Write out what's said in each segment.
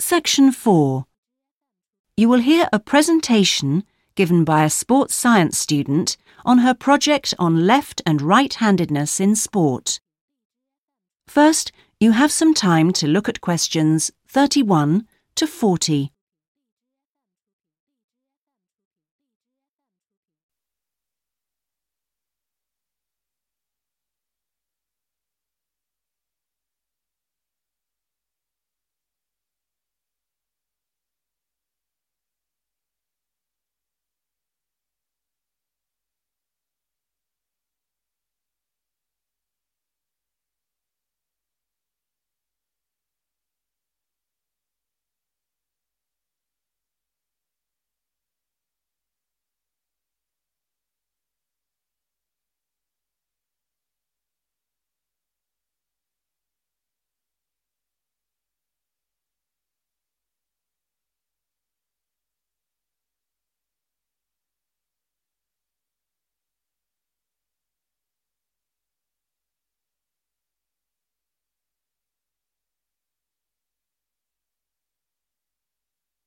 Section 4. You will hear a presentation given by a sports science student on her project on left and right handedness in sport. First, you have some time to look at questions 31 to 40.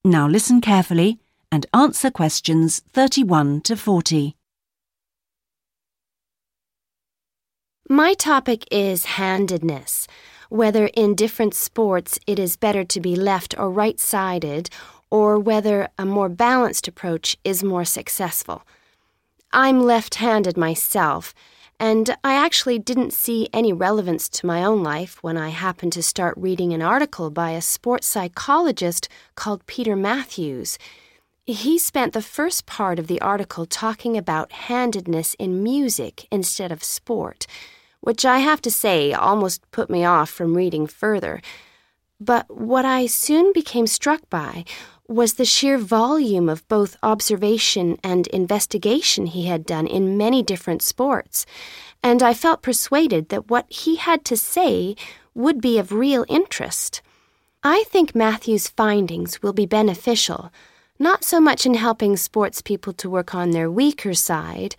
Now listen carefully and answer questions 31 to 40. My topic is handedness, whether in different sports it is better to be left or right sided, or whether a more balanced approach is more successful. I'm left handed myself, and I actually didn't see any relevance to my own life when I happened to start reading an article by a sports psychologist called Peter Matthews. He spent the first part of the article talking about handedness in music instead of sport, which I have to say almost put me off from reading further. But what I soon became struck by was the sheer volume of both observation and investigation he had done in many different sports, and I felt persuaded that what he had to say would be of real interest. I think Matthew's findings will be beneficial, not so much in helping sports people to work on their weaker side,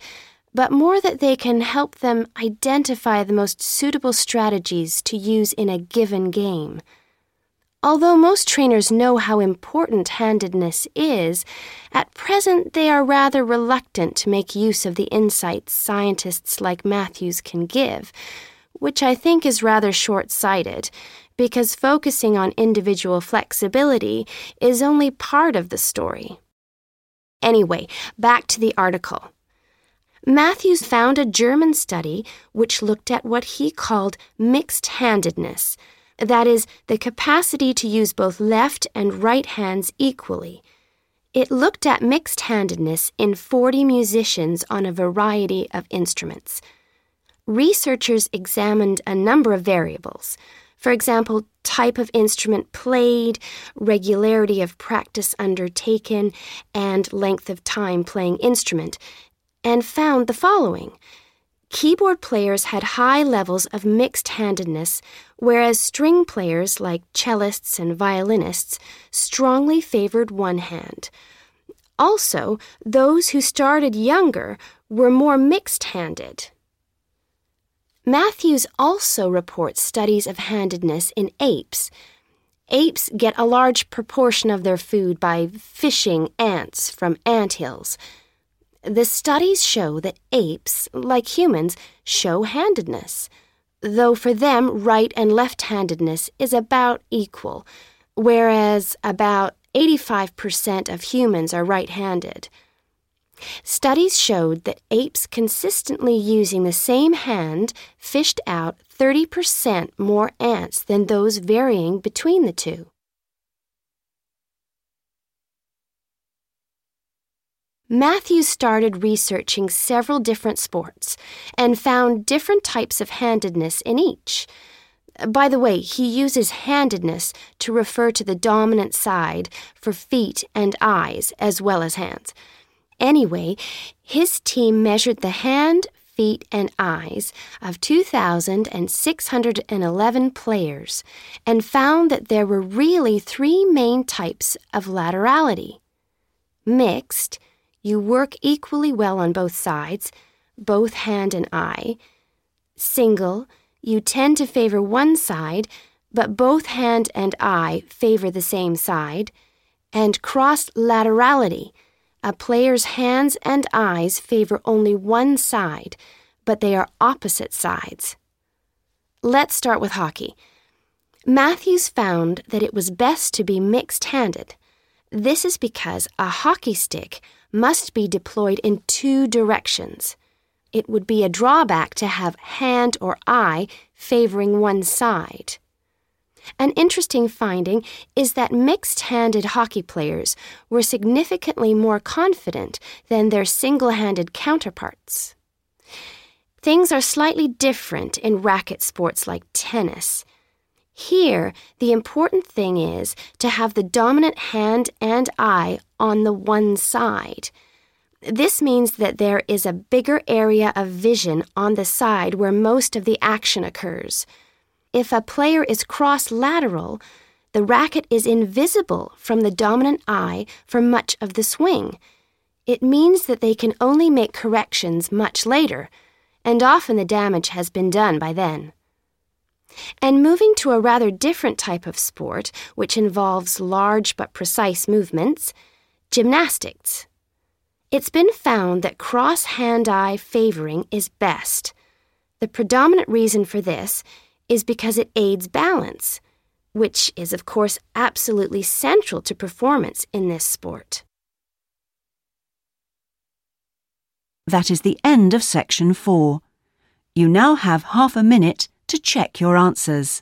but more that they can help them identify the most suitable strategies to use in a given game. Although most trainers know how important handedness is, at present they are rather reluctant to make use of the insights scientists like Matthews can give, which I think is rather short sighted, because focusing on individual flexibility is only part of the story. Anyway, back to the article. Matthews found a German study which looked at what he called mixed handedness that is, the capacity to use both left and right hands equally. It looked at mixed handedness in 40 musicians on a variety of instruments. Researchers examined a number of variables. For example, type of instrument played, regularity of practice undertaken, and length of time playing instrument, and found the following. Keyboard players had high levels of mixed handedness, whereas string players, like cellists and violinists, strongly favored one hand. Also, those who started younger were more mixed handed. Matthews also reports studies of handedness in apes. Apes get a large proportion of their food by fishing ants from ant hills. The studies show that apes, like humans, show handedness, though for them, right and left handedness is about equal, whereas about 85% of humans are right handed. Studies showed that apes consistently using the same hand fished out 30% more ants than those varying between the two. Matthews started researching several different sports and found different types of handedness in each. By the way, he uses handedness to refer to the dominant side for feet and eyes as well as hands. Anyway, his team measured the hand, feet, and eyes of 2,611 players and found that there were really three main types of laterality mixed, you work equally well on both sides, both hand and eye. Single, you tend to favor one side, but both hand and eye favor the same side, and cross laterality. A player's hands and eyes favor only one side, but they are opposite sides. Let's start with hockey. Matthews found that it was best to be mixed handed. This is because a hockey stick must be deployed in two directions. It would be a drawback to have hand or eye favoring one side. An interesting finding is that mixed handed hockey players were significantly more confident than their single handed counterparts. Things are slightly different in racket sports like tennis. Here, the important thing is to have the dominant hand and eye on the one side. This means that there is a bigger area of vision on the side where most of the action occurs. If a player is cross lateral, the racket is invisible from the dominant eye for much of the swing. It means that they can only make corrections much later, and often the damage has been done by then. And moving to a rather different type of sport, which involves large but precise movements, gymnastics. It's been found that cross hand eye favoring is best. The predominant reason for this is because it aids balance, which is, of course, absolutely central to performance in this sport. That is the end of section four. You now have half a minute to check your answers.